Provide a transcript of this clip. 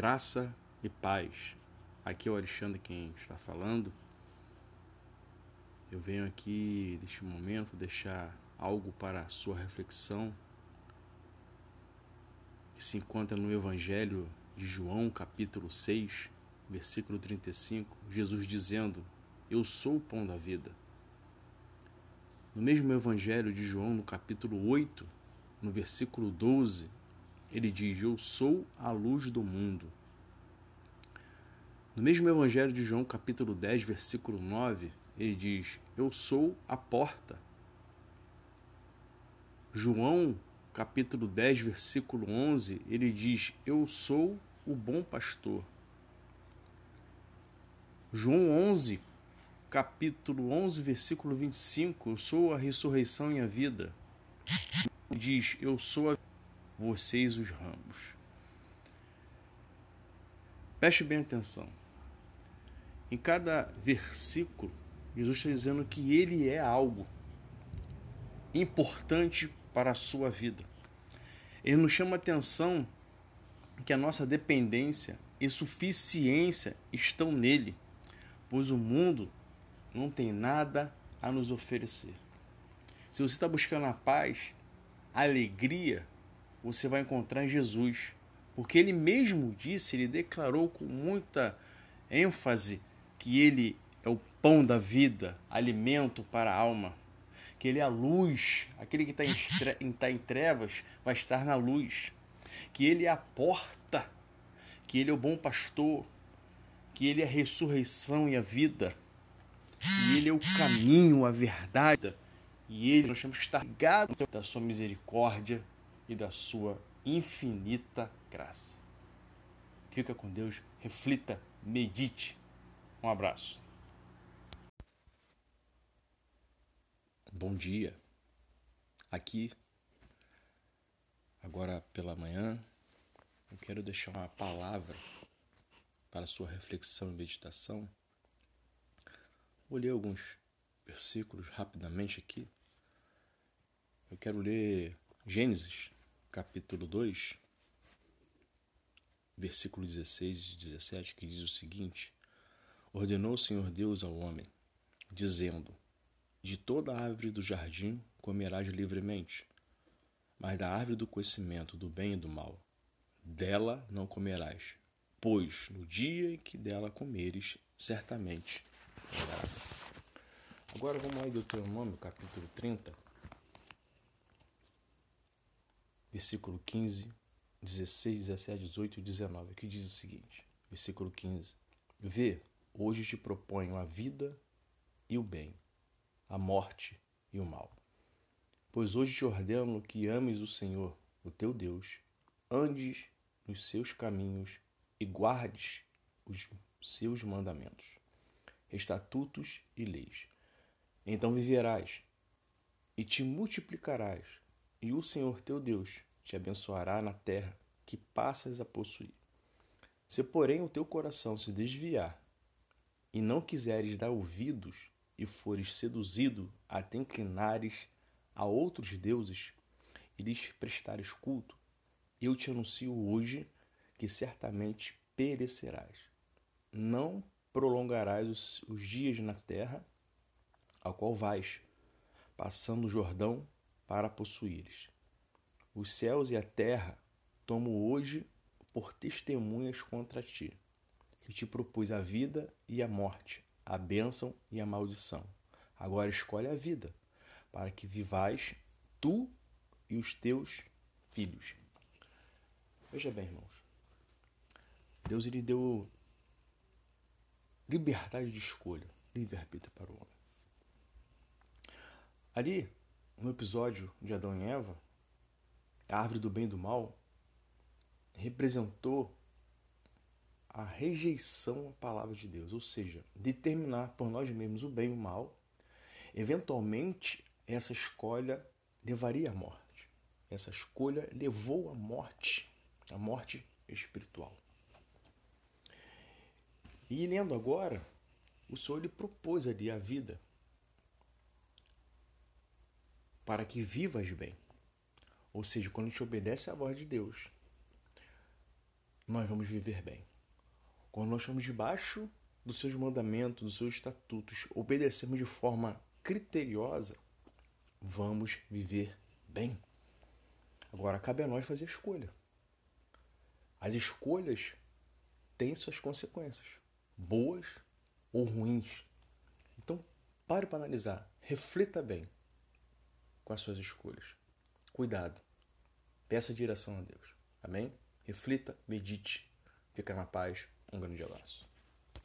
Graça e paz. Aqui é o Alexandre quem está falando. Eu venho aqui neste momento deixar algo para a sua reflexão que se encontra no Evangelho de João, capítulo 6, versículo 35, Jesus dizendo: Eu sou o pão da vida. No mesmo Evangelho de João, no capítulo 8, no versículo 12, ele diz: Eu sou a luz do mundo. No mesmo Evangelho de João, capítulo 10, versículo 9, ele diz: Eu sou a porta. João, capítulo 10, versículo 11, ele diz: Eu sou o bom pastor. João 11, capítulo 11, versículo 25, Eu sou a ressurreição e a vida. Ele diz: Eu sou a vocês os ramos. Preste bem atenção. Em cada versículo, Jesus está dizendo que ele é algo importante para a sua vida. Ele nos chama a atenção que a nossa dependência e suficiência estão nele, pois o mundo não tem nada a nos oferecer. Se você está buscando a paz, a alegria, você vai encontrar em Jesus. Porque ele mesmo disse, ele declarou com muita ênfase que ele é o pão da vida, alimento para a alma. Que ele é a luz, aquele que está em, tá em trevas vai estar na luz. Que ele é a porta, que ele é o bom pastor, que ele é a ressurreição e a vida, que ele é o caminho, a verdade, e ele nós temos que estar ligados da sua misericórdia e da sua infinita graça. Fica com Deus, reflita, medite. Um abraço. Bom dia. Aqui, agora pela manhã, eu quero deixar uma palavra para sua reflexão e meditação. Vou ler alguns versículos rapidamente aqui. Eu quero ler Gênesis, capítulo 2, versículo 16 e 17, que diz o seguinte: Ordenou o Senhor Deus ao homem, dizendo: De toda árvore do jardim comerás livremente, mas da árvore do conhecimento do bem e do mal, dela não comerás, pois no dia em que dela comeres, certamente. Agora vamos em Deuteronômio, capítulo 30 versículo 15, 16, 17, 18 e 19, que diz o seguinte: versículo 15: Vê, hoje te proponho a vida e o bem, a morte e o mal. Pois hoje te ordeno que ames o Senhor, o teu Deus, andes nos seus caminhos e guardes os seus mandamentos, estatutos e leis. Então viverás e te multiplicarás e o Senhor teu Deus te abençoará na terra que passas a possuir. Se, porém, o teu coração se desviar e não quiseres dar ouvidos e fores seduzido a te inclinares a outros deuses e lhes prestares culto, eu te anuncio hoje que certamente perecerás. Não prolongarás os, os dias na terra ao qual vais, passando o Jordão para possuíres. Os céus e a terra tomo hoje por testemunhas contra ti, que te propus a vida e a morte, a bênção e a maldição. Agora escolhe a vida, para que vivais tu e os teus filhos. Veja bem, irmãos. Deus ele deu liberdade de escolha, livre-arbítrio para o homem. Ali, no episódio de Adão e Eva, a árvore do bem e do mal representou a rejeição à palavra de Deus, ou seja, determinar por nós mesmos o bem e o mal. Eventualmente, essa escolha levaria à morte. Essa escolha levou à morte, à morte espiritual. E lendo agora, o Senhor lhe propôs ali a vida para que vivas bem. Ou seja, quando a gente obedece à voz de Deus, nós vamos viver bem. Quando nós estamos debaixo dos seus mandamentos, dos seus estatutos, obedecemos de forma criteriosa, vamos viver bem. Agora cabe a nós fazer a escolha. As escolhas têm suas consequências, boas ou ruins. Então, pare para analisar, reflita bem com as suas escolhas. Cuidado. Peça direção a Deus. Amém? Reflita, medite. Fica na paz. Um grande abraço.